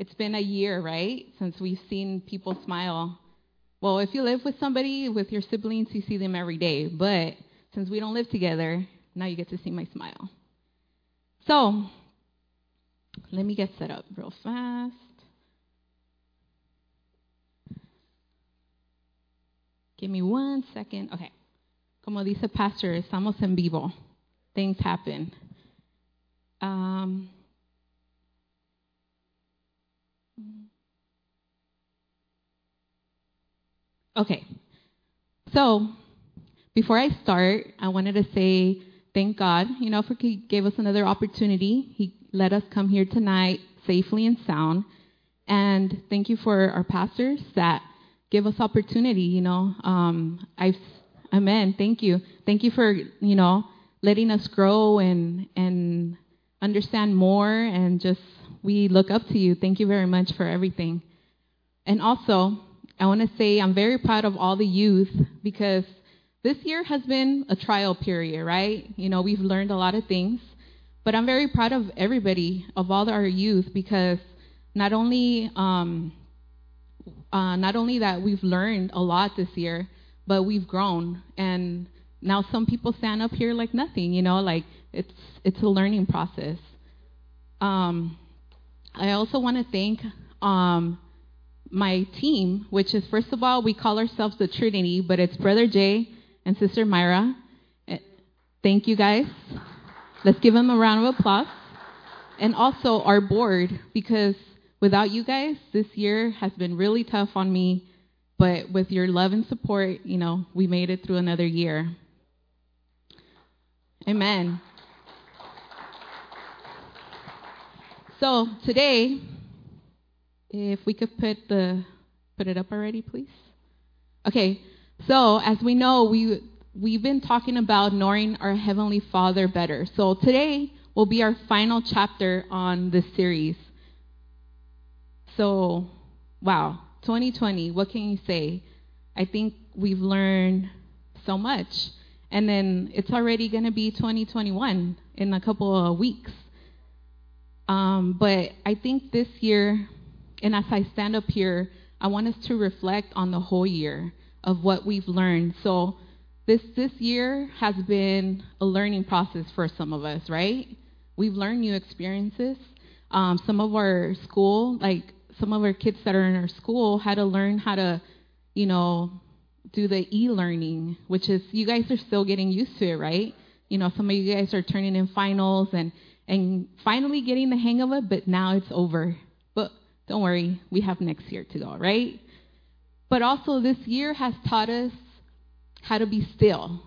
It's been a year, right, since we've seen people smile. Well, if you live with somebody, with your siblings, you see them every day. But since we don't live together, now you get to see my smile. So, let me get set up real fast. Give me one second. Okay. Como dice Pastor, estamos en vivo. Things happen. Um, okay. So, before I start, I wanted to say thank God, you know, for He gave us another opportunity. He let us come here tonight safely and sound. And thank you for our pastors that give us opportunity, you know. Um, I've, amen. Thank you. Thank you for, you know, letting us grow and, and understand more and just, we look up to you. Thank you very much for everything. And also, I want to say I'm very proud of all the youth because this year has been a trial period, right? You know, we've learned a lot of things, but I'm very proud of everybody, of all our youth, because not only um, uh, not only that we've learned a lot this year, but we've grown, and now some people stand up here like nothing. You know, like it's it's a learning process. Um, I also want to thank um, my team, which is first of all we call ourselves the Trinity, but it's Brother Jay and Sister Myra. Eh, thank you guys. Let's give them a round of applause. And also our board, because without you guys, this year has been really tough on me. But with your love and support, you know, we made it through another year. Amen. So today, if we could put the put it up already, please. Okay. So as we know, we we've been talking about knowing our heavenly Father better. So today will be our final chapter on this series. So, wow, 2020, what can you say? I think we've learned so much. And then it's already going to be 2021 in a couple of weeks. Um, but I think this year, and as I stand up here, I want us to reflect on the whole year of what we've learned. So this this year has been a learning process for some of us, right? We've learned new experiences. Um, some of our school, like some of our kids that are in our school, had to learn how to, you know, do the e-learning, which is you guys are still getting used to it, right? You know, some of you guys are turning in finals and and finally getting the hang of it, but now it's over. But don't worry, we have next year to go, right? But also, this year has taught us how to be still.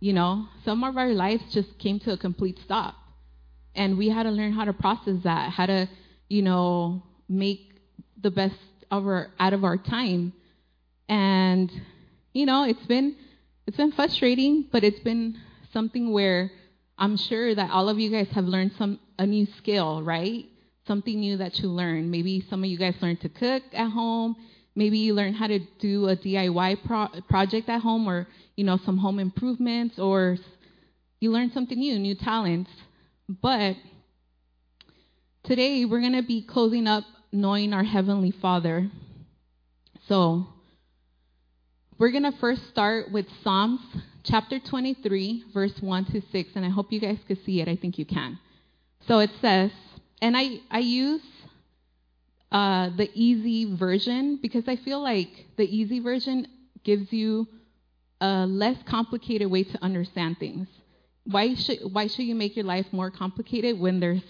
You know, some of our lives just came to a complete stop. And we had to learn how to process that, how to, you know, make the best of our, out of our time. And, you know, it's been, it's been frustrating, but it's been something where I'm sure that all of you guys have learned some, a new skill, right? Something new that you learned. Maybe some of you guys learned to cook at home. Maybe you learned how to do a DIY pro- project at home or, you know, some home improvements or you learned something new, new talents. But today we're going to be closing up knowing our Heavenly Father. So we're going to first start with Psalms chapter 23, verse 1 to 6. And I hope you guys can see it. I think you can. So it says, and I, I use uh, the easy version because I feel like the easy version gives you a less complicated way to understand things. Why should why should you make your life more complicated when there's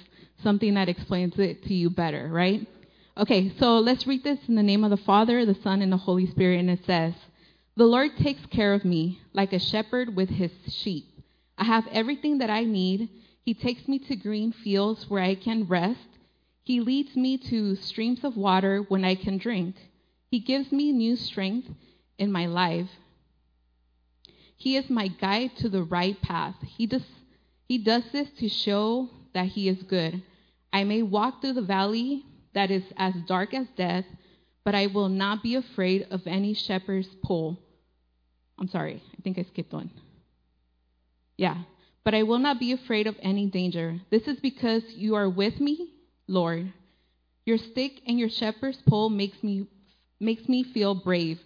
something that explains it to you better, right? Okay, so let's read this in the name of the Father, the Son, and the Holy Spirit, and it says, "The Lord takes care of me like a shepherd with his sheep. I have everything that I need. He takes me to green fields where I can rest. He leads me to streams of water when I can drink. He gives me new strength in my life. He is my guide to the right path. He does, he does this to show that He is good. I may walk through the valley that is as dark as death, but I will not be afraid of any shepherd's pole. I'm sorry, I think I skipped one. Yeah, but I will not be afraid of any danger. This is because you are with me Lord. Your stick and your shepherd's pole makes me makes me feel brave.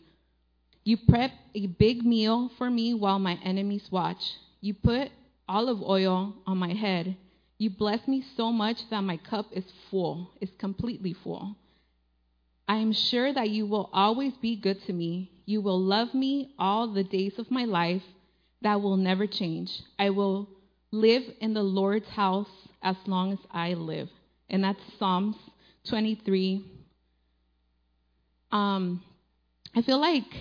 You prep a big meal for me while my enemies watch. You put olive oil on my head. You bless me so much that my cup is full, is completely full. I am sure that you will always be good to me. You will love me all the days of my life. That will never change. I will live in the Lord's house as long as I live. And that's Psalms 23. Um, I feel like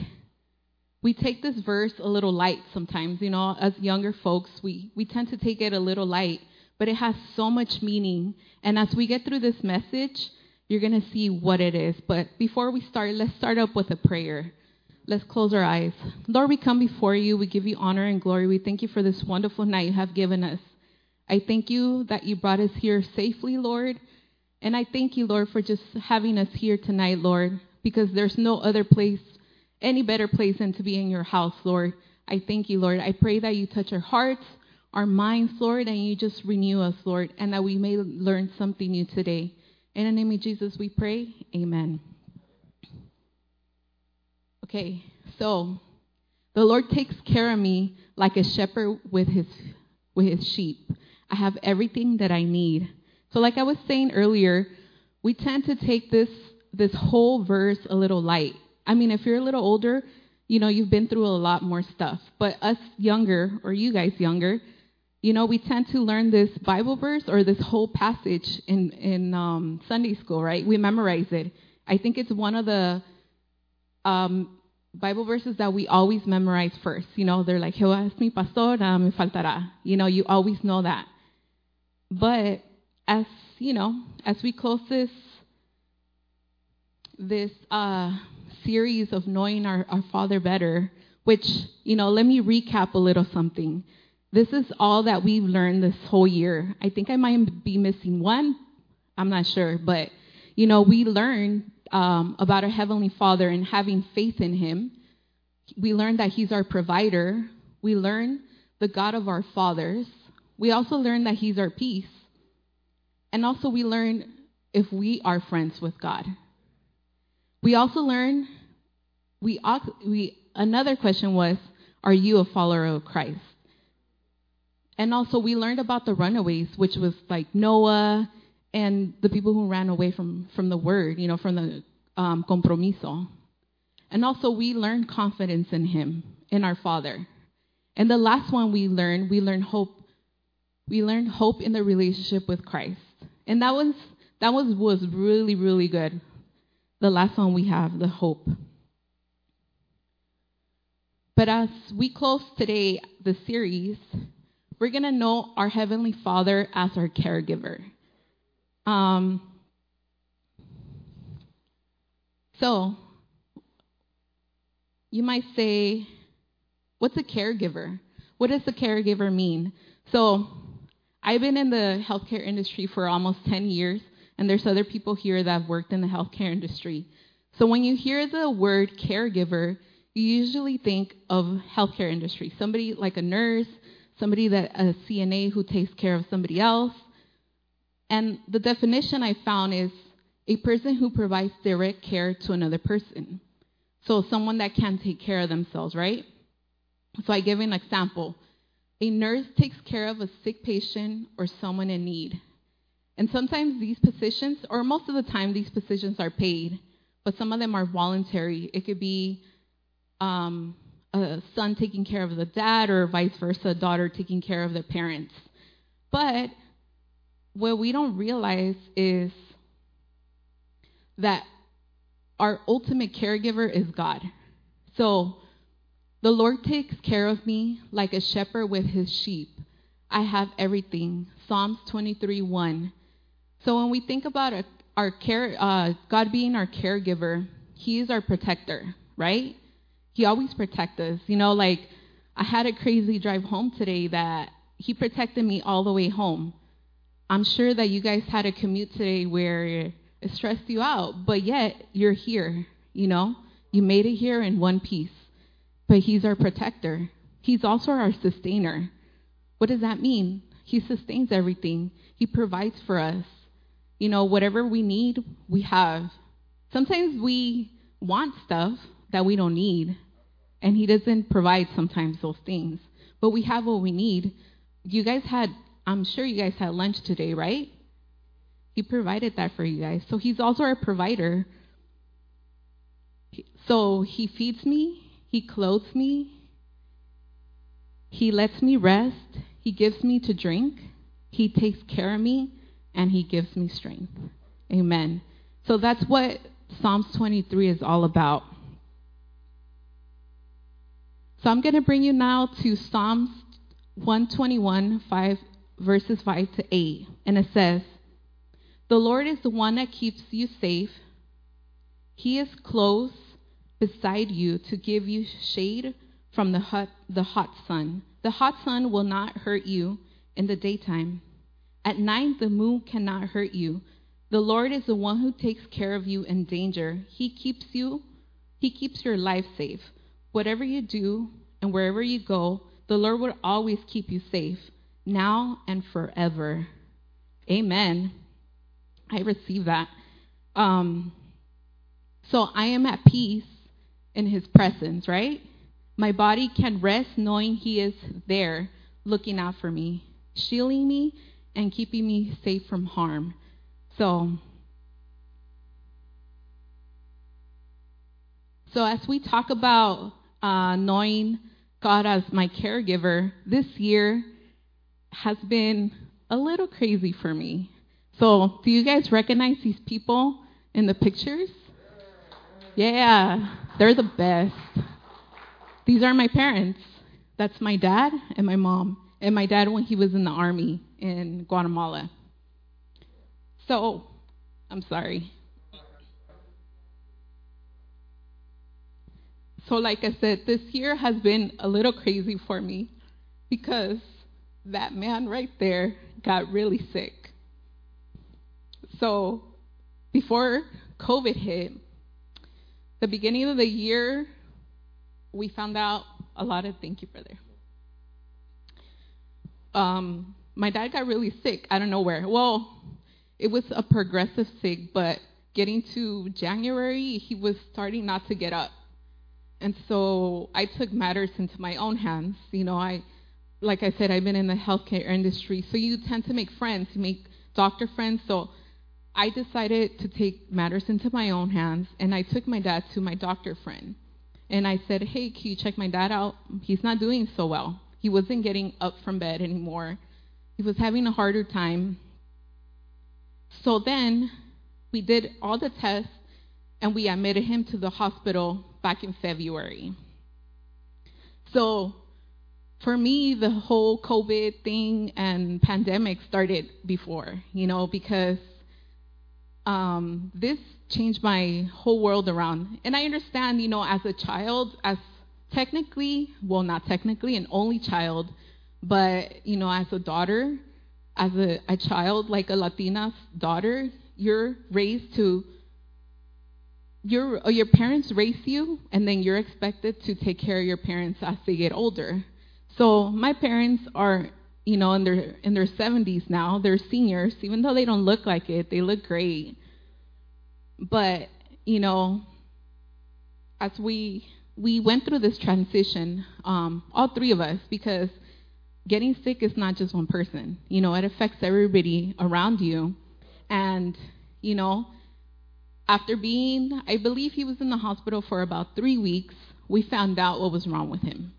we take this verse a little light sometimes, you know, as younger folks, we, we tend to take it a little light, but it has so much meaning. And as we get through this message, you're going to see what it is. But before we start, let's start up with a prayer. Let's close our eyes. Lord, we come before you. We give you honor and glory. We thank you for this wonderful night you have given us. I thank you that you brought us here safely, Lord. And I thank you, Lord, for just having us here tonight, Lord, because there's no other place any better place than to be in your house, Lord. I thank you, Lord. I pray that you touch our hearts, our minds, Lord, and you just renew us, Lord, and that we may learn something new today. In the name of Jesus, we pray. Amen. Okay, so the Lord takes care of me like a shepherd with his with his sheep. I have everything that I need. So like I was saying earlier, we tend to take this this whole verse a little light. I mean, if you're a little older, you know, you've been through a lot more stuff. But us younger, or you guys younger, you know, we tend to learn this Bible verse or this whole passage in in um, Sunday school, right? We memorize it. I think it's one of the um, Bible verses that we always memorize first. You know, they're like, Jehová es mi pastor, nada me faltará. You know, you always know that. But as you know, as we close this this uh, series of knowing our, our Father better, which, you know, let me recap a little something. This is all that we've learned this whole year. I think I might be missing one. I'm not sure. But, you know, we learned um, about our Heavenly Father and having faith in Him. We learn that He's our provider. We learn the God of our fathers. We also learn that He's our peace. And also, we learn if we are friends with God. We also learn, we, we, another question was, are you a follower of Christ? And also, we learned about the runaways, which was like Noah and the people who ran away from, from the word, you know, from the um, compromiso. And also, we learned confidence in Him, in our Father. And the last one we learned, we learned hope. We learned hope in the relationship with Christ. And that was that was was really really good the last one we have, the hope. But as we close today, the series, we're going to know our Heavenly Father as our caregiver. Um, so, you might say, what's a caregiver? What does a caregiver mean? So, I've been in the healthcare industry for almost 10 years, and there's other people here that have worked in the healthcare industry. So when you hear the word caregiver, you usually think of healthcare industry, somebody like a nurse, somebody that a CNA who takes care of somebody else. And the definition I found is a person who provides direct care to another person. So someone that can take care of themselves, right? So I give an example. A nurse takes care of a sick patient or someone in need. And sometimes these positions, or most of the time, these positions are paid, but some of them are voluntary. It could be um, a son taking care of the dad, or vice versa, a daughter taking care of their parents. But what we don't realize is that our ultimate caregiver is God. So the Lord takes care of me like a shepherd with his sheep. I have everything. Psalms 23 1. So when we think about a, our care, uh, God being our caregiver, He is our protector, right? He always protects us. You know, like I had a crazy drive home today that He protected me all the way home. I'm sure that you guys had a commute today where it stressed you out, but yet you're here. You know, you made it here in one piece. But He's our protector. He's also our sustainer. What does that mean? He sustains everything. He provides for us. you know, whatever we need, we have. Sometimes we want stuff that we don't need, and He doesn't provide sometimes those things. But we have what we need. You guys had, I'm sure you guys had lunch today, right? He provided that for you guys. So He's also our provider. So He feeds me, He clothes me, He lets me rest, He gives me to drink, He takes care of me, and He gives me strength. Amen. So that's what Psalms 23 is all about. So I'm going to bring you now to Psalms 121, 5, verses 5 to 8. And it says, The Lord is the one that keeps you safe. He is close beside you to give you shade from the hot, the hot sun. The hot sun will not hurt you in the daytime. At night, the moon cannot hurt you. The Lord is the one who takes care of you in danger. He keeps you, He keeps your life safe. Whatever you do and wherever you go, the Lord will always keep you safe, now and forever. Amen. I receive that. Um, so I am at peace in His presence, right? My body can rest knowing He is there looking out for me, shielding me, and keeping me safe from harm. So, so as we talk about uh, knowing God as my caregiver, this year has been a little crazy for me. So, do you guys recognize these people in the pictures? Yeah, they're the best. These are my parents. That's my dad and my mom. And my dad when he was in the army in Guatemala. So, I'm sorry. So, like I said, this year has been a little crazy for me because that man right there got really sick. So, before COVID hit, the beginning of the year, we found out a lot of, thank you, brother. Um, my dad got really sick out of nowhere. Well, it was a progressive sick, but getting to January, he was starting not to get up. And so I took matters into my own hands. You know, I, like I said, I've been in the healthcare industry, so you tend to make friends, you make doctor friends. So I decided to take matters into my own hands, and I took my dad to my doctor friend. And I said, Hey, can you check my dad out? He's not doing so well. He wasn't getting up from bed anymore. He was having a harder time. So then we did all the tests and we admitted him to the hospital back in February. So for me, the whole COVID thing and pandemic started before, you know, because um, this changed my whole world around. And I understand, you know, as a child, as technically, well, not technically, an only child, but, you know, as a daughter, as a, a child, like a Latina daughter, you're raised to, your, your parents raise you, and then you're expected to take care of your parents as they get older. So my parents are, you know, in their in their 70s now. They're seniors, even though they don't look like it. They look great. But you know, as we we went through this transition, um, all three of us, because getting sick is not just one person. You know, it affects everybody around you. And, you know, after being, I believe he was in the hospital for about three weeks, we found out what was wrong with him.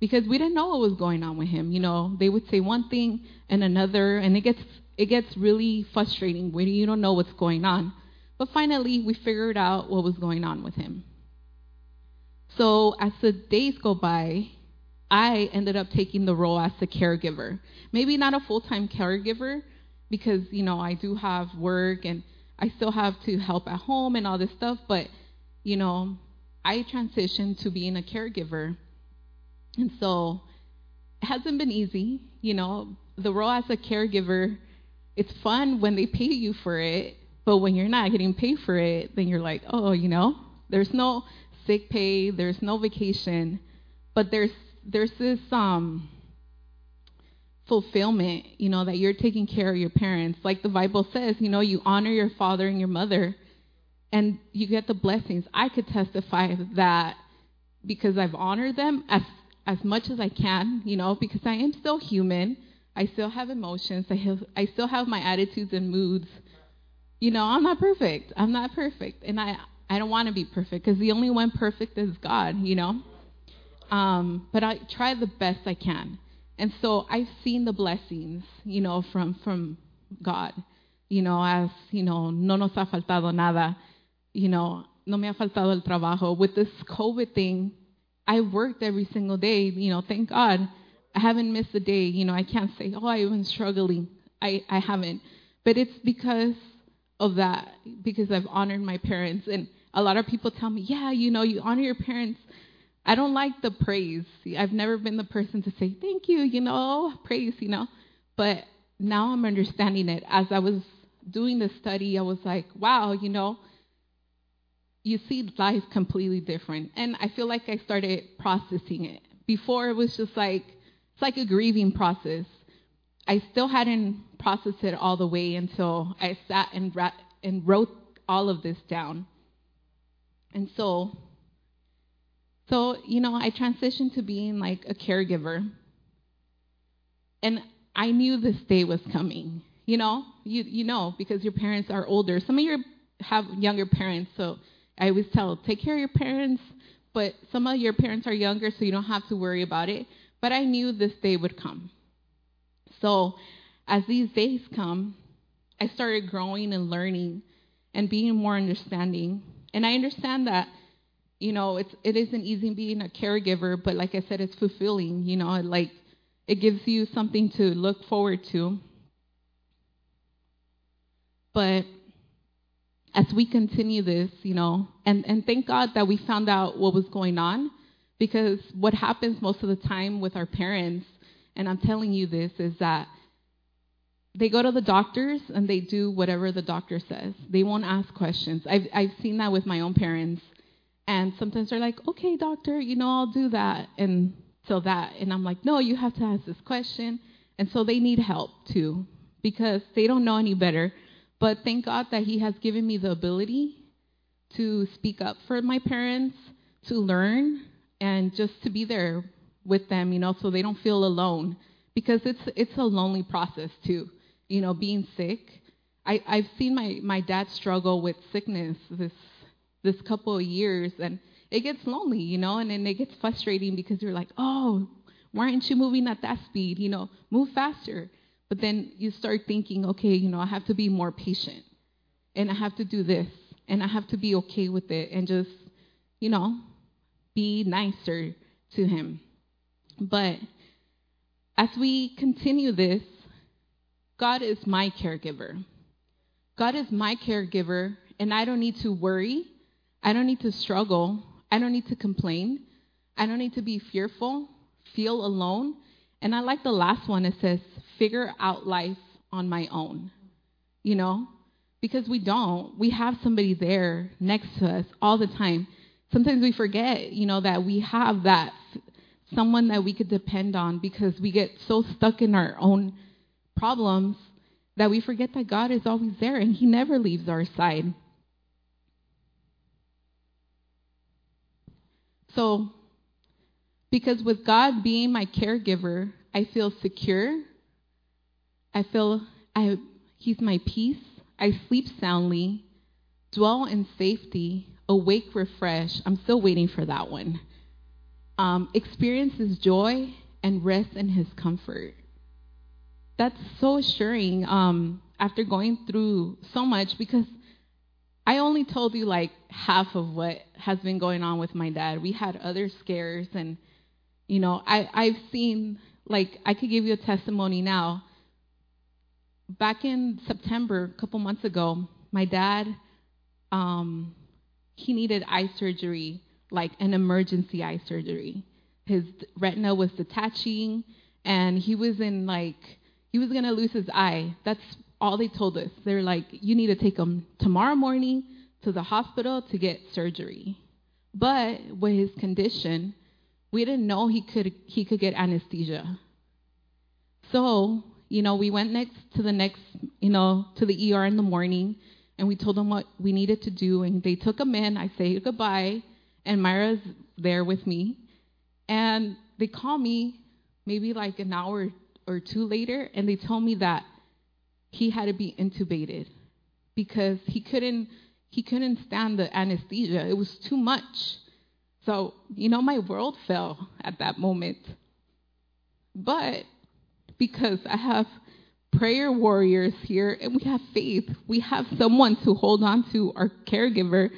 Because we didn't know what was going on with him. You know, they would say one thing and another, and it gets it gets really frustrating when you don't know what's going on. But finally, we figured out what was going on with him. So as the days go by, I ended up taking the role as the caregiver. Maybe not a full time caregiver because, you know, I do have work and I still have to help at home and all this stuff, but, you know, I transitioned to being a caregiver. And so it hasn't been easy. You know, the role as a caregiver, it's fun when they pay you for it, but when you're not getting paid for it, then you're like, oh, you know, there's no sick pay, there's no vacation, but there's there's this um fulfillment, you know, that you're taking care of your parents. Like the Bible says, you know, you honor your father and your mother and you get the blessings. I could testify that because I've honored them as as much as I can, you know, because I am still human. I still have emotions. I have I still have my attitudes and moods. You know, I'm not perfect. I'm not perfect, and I I don't want to be perfect because the only one perfect is God. You know, um, but I try the best I can. And so I've seen the blessings, you know, from from God. You know, as you know, no nos ha faltado nada. You know, no me ha faltado el trabajo. With this COVID thing, I worked every single day. You know, thank God, I haven't missed a day. You know, I can't say, oh, I've been struggling. I I haven't. But it's because of that, because I've honored my parents. And a lot of people tell me, yeah, you know, you honor your parents I don't like the praise. I've never been the person to say, thank you, you know, praise, you know. But now I'm understanding it. As I was doing the study, I was like, wow, you know, you see life completely different. And I feel like I started processing it. Before it was just like, it's like a grieving process. I still hadn't processed it all the way until I sat and, ra- and wrote all of this down. And so so, you know, I transitioned to being like a caregiver. And I knew this day was coming. You know, you you know because your parents are older. Some of you have younger parents, so I always tell take care of your parents, but some of your parents are younger, so you don't have to worry about it. But I knew this day would come. So, as these days come, I started growing and learning and being more understanding. And I understand that you know, it's it isn't easy being a caregiver, but like I said, it's fulfilling. You know, like it gives you something to look forward to. But as we continue this, you know, and and thank God that we found out what was going on, because what happens most of the time with our parents, and I'm telling you this, is that they go to the doctors and they do whatever the doctor says. They won't ask questions. I've I've seen that with my own parents and sometimes they're like, okay, doctor, you know, I'll do that. And so that, and I'm like, no, you have to ask this question. And so they need help too, because they don't know any better. But thank God that He has given me the ability to speak up for my parents, to learn, and just to be there with them, you know, so they don't feel alone. Because it's it's a lonely process too, you know, being sick. I, I've seen my, my dad struggle with sickness this this couple of years and it gets lonely, you know, and then it gets frustrating because you're like, oh, why aren't you moving at that speed? You know, move faster. But then you start thinking, okay, you know, I have to be more patient and I have to do this and I have to be okay with it and just, you know, be nicer to him. But as we continue this, God is my caregiver. God is my caregiver, and I don't need to worry I don't need to struggle. I don't need to complain. I don't need to be fearful, feel alone. And I like the last one. It says, figure out life on my own. You know? Because we don't. We have somebody there next to us all the time. Sometimes we forget, you know, that we have that someone that we could depend on because we get so stuck in our own problems that we forget that God is always there and He never leaves our side. So, because with God being my caregiver, I feel secure. I feel I, He's my peace. I sleep soundly, dwell in safety, awake refreshed. I'm still waiting for that one. Um, experiences joy and rest in His comfort. That's so assuring um, after going through so much because I only told you like half of what has been going on with my dad. We had other scares, and you know, I I've seen like I could give you a testimony now. Back in September, a couple months ago, my dad, um, he needed eye surgery, like an emergency eye surgery. His retina was detaching, and he was in like he was gonna lose his eye. That's all they told us. They're like, you need to take him tomorrow morning to the hospital to get surgery. But with his condition, we didn't know he could he could get anesthesia. So, you know, we went next to the next, you know, to the ER in the morning and we told them what we needed to do and they took him in. I say goodbye and Myra's there with me. And they call me maybe like an hour or two later and they told me that he had to be intubated because he couldn't he couldn't stand the anesthesia. It was too much. So, you know, my world fell at that moment. But because I have prayer warriors here and we have faith, we have someone to hold on to, our caregiver,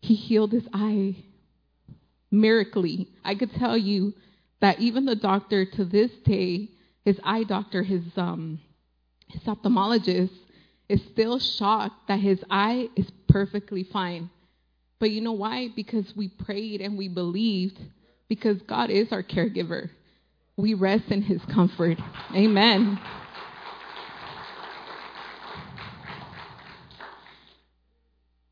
he healed his eye miraculously. I could tell you that even the doctor to this day, his eye doctor, his um his ophthalmologist, is still shocked that his eye is perfectly fine. But you know why? Because we prayed and we believed, because God is our caregiver. We rest in his comfort. Amen.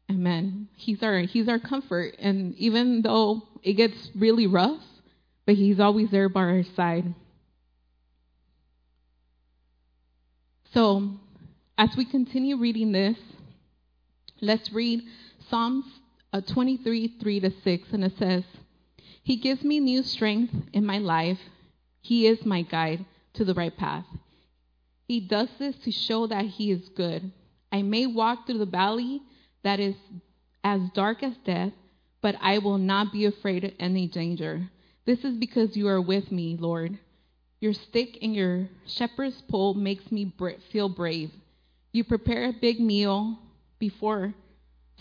Amen. He's our he's our comfort and even though it gets really rough, but he's always there by our side. So, as we continue reading this, let's read Psalms uh, 23 3 to 6, and it says, He gives me new strength in my life. He is my guide to the right path. He does this to show that He is good. I may walk through the valley that is as dark as death, but I will not be afraid of any danger. This is because you are with me, Lord. Your stick and your shepherd's pole makes me feel brave. You prepare a big meal before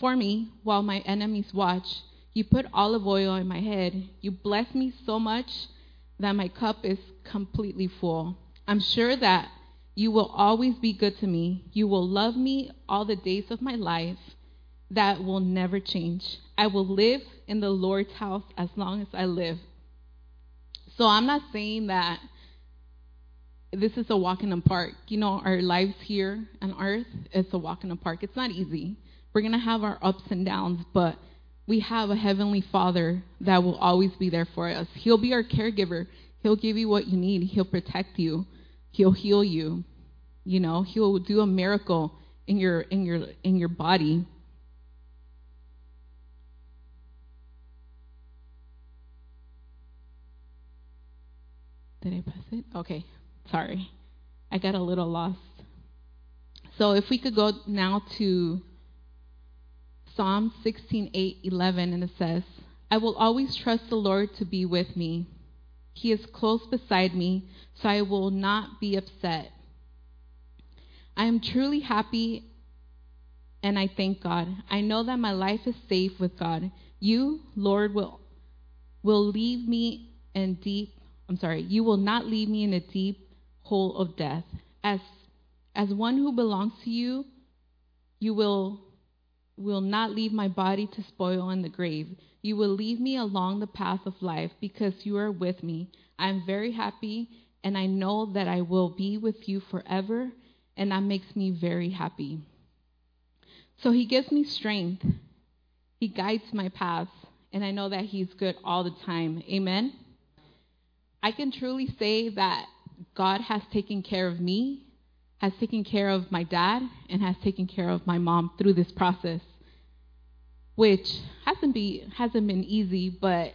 for me while my enemies watch. You put olive oil in my head. You bless me so much that my cup is completely full. I'm sure that you will always be good to me. You will love me all the days of my life. That will never change. I will live in the Lord's house as long as I live. So I'm not saying that this is a walk in the park. You know, our lives here on earth is a walk in the park. It's not easy. We're going to have our ups and downs, but we have a heavenly Father that will always be there for us. He'll be our caregiver. He'll give you what you need. He'll protect you. He'll heal you. You know, he'll do a miracle in your in your in your body. Did I press it? Okay. Sorry, I got a little lost. So if we could go now to Psalm 16, 8, 11, and it says, I will always trust the Lord to be with me. He is close beside me, so I will not be upset. I am truly happy and I thank God. I know that my life is safe with God. You, Lord, will will leave me in deep I'm sorry, you will not leave me in a deep hole of death. As, as one who belongs to you, you will, will not leave my body to spoil in the grave. You will lead me along the path of life because you are with me. I am very happy, and I know that I will be with you forever, and that makes me very happy. So he gives me strength. He guides my path, and I know that he's good all the time. Amen. I can truly say that God has taken care of me, has taken care of my dad, and has taken care of my mom through this process, which hasn't be hasn't been easy, but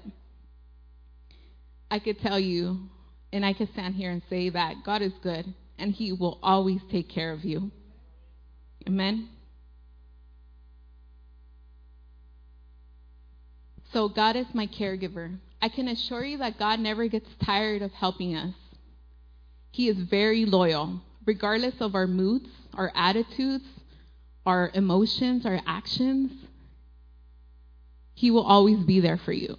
I could tell you, and I could stand here and say that God is good, and He will always take care of you. Amen. So God is my caregiver. I can assure you that God never gets tired of helping us. He is very loyal, regardless of our moods, our attitudes, our emotions, our actions. He will always be there for you.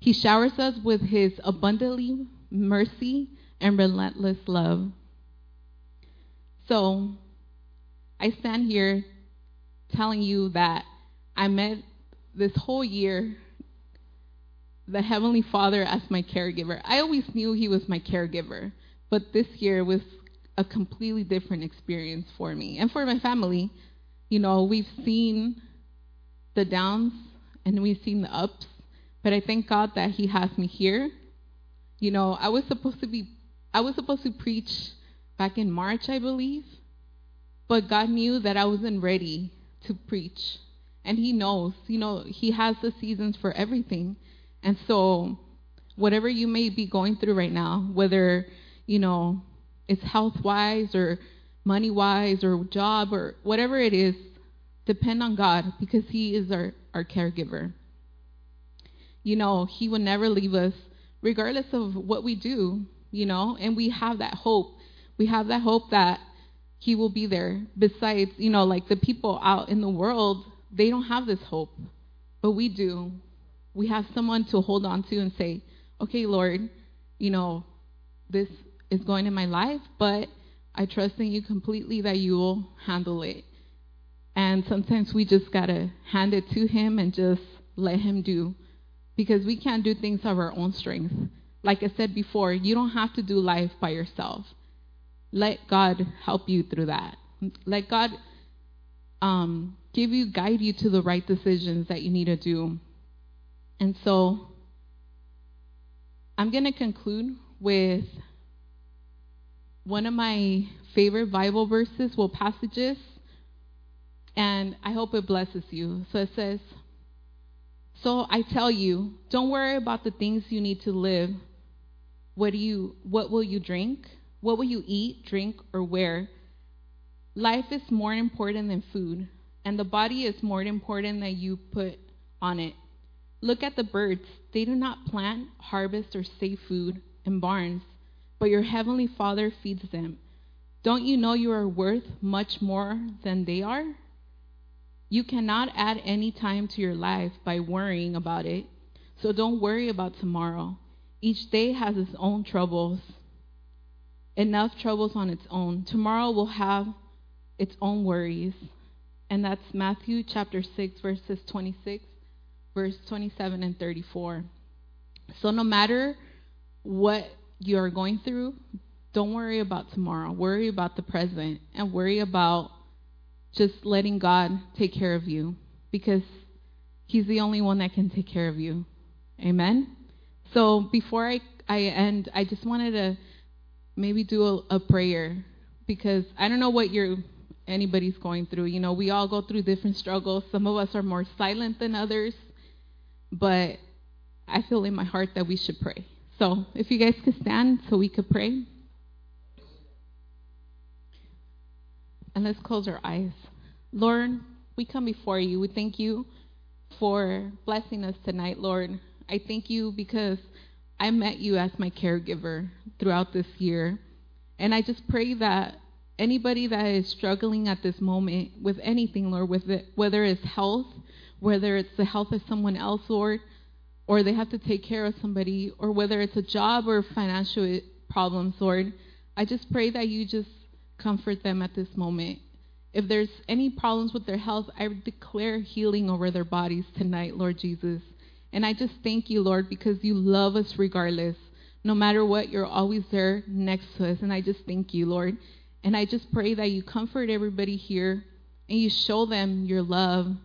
He showers us with his abundantly mercy and relentless love. So, I stand here telling you that I met this whole year the Heavenly Father as my caregiver. I always knew He was my caregiver, but this year was a completely different experience for me and for my family. You know, we've seen the downs and we've seen the ups, but I thank God that He has me here. You know, I was supposed to be, I was supposed to preach back in March, I believe, but God knew that I wasn't ready to preach. And He knows, you know, He has the seasons for everything. And so, whatever you may be going through right now, whether, you know, it's health wise or money wise or job or whatever it is, depend on God because He is our, our caregiver. You know, He will never leave us regardless of what we do, you know, and we have that hope. We have that hope that He will be there. Besides, you know, like the people out in the world, they don't have this hope, but we do. We have someone to hold on to and say, okay, Lord, you know, this is going in my life, but I trust in you completely that you will handle it. And sometimes we just got to hand it to him and just let him do because we can't do things of our own strength. Like I said before, you don't have to do life by yourself. Let God help you through that. Let God um, give you, guide you to the right decisions that you need to do. And so I'm going to conclude with one of my favorite Bible verses, well, passages, and I hope it blesses you. So it says, So I tell you, don't worry about the things you need to live. What do you what will you drink? What will you eat, drink, or wear? Life is more important than food, and the body is more important than you put on it. Look at the birds. They do not plant, harvest, or save food in barns, but your heavenly Father feeds them. Don't you know you are worth much more than they are? You cannot add any time to your life by worrying about it. So don't worry about tomorrow. Each day has its own troubles, enough troubles on its own. Tomorrow will have its own worries. And that's Matthew chapter 6, verses 26 verse 27 and 34. So, no matter what you're going through, don't worry about tomorrow. Worry about the present and worry about just letting God take care of you because He's the only one that can take care of you. Amen? So, before I, I end, I just wanted to maybe do a, a prayer because I don't know what you're anybody's going through. You know, we all go through different struggles. Some of us are more silent than others but I feel in my heart that we should pray. So if you guys could stand so we could pray. And let's close our eyes. Lord, we come before you. We thank you for blessing us tonight, Lord. I thank you because I met you as my caregiver throughout this year. And I just pray that anybody that is struggling at this moment with anything, Lord, with it, whether it's health, whether it's the health of someone else, Lord, or they have to take care of somebody, or whether it's a job or financial problems, Lord, I just pray that you just comfort them at this moment. If there's any problems with their health, I declare healing over their bodies tonight, Lord Jesus. And I just thank you, Lord, because you love us regardless. No matter what, you're always there next to us. And I just thank you, Lord. And I just pray that you comfort everybody here and you show them your love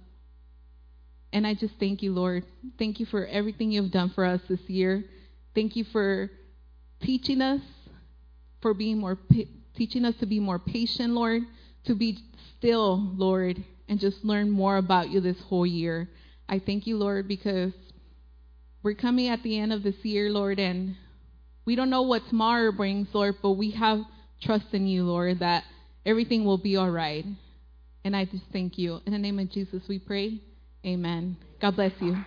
and I just thank you, Lord. Thank you for everything you've done for us this year. Thank you for teaching us, for being more, teaching us to be more patient, Lord, to be still, Lord, and just learn more about you this whole year. I thank you, Lord, because we're coming at the end of this year, Lord, and we don't know what tomorrow brings, Lord, but we have trust in you, Lord, that everything will be all right. And I just thank you. In the name of Jesus, we pray. Amen. God bless you.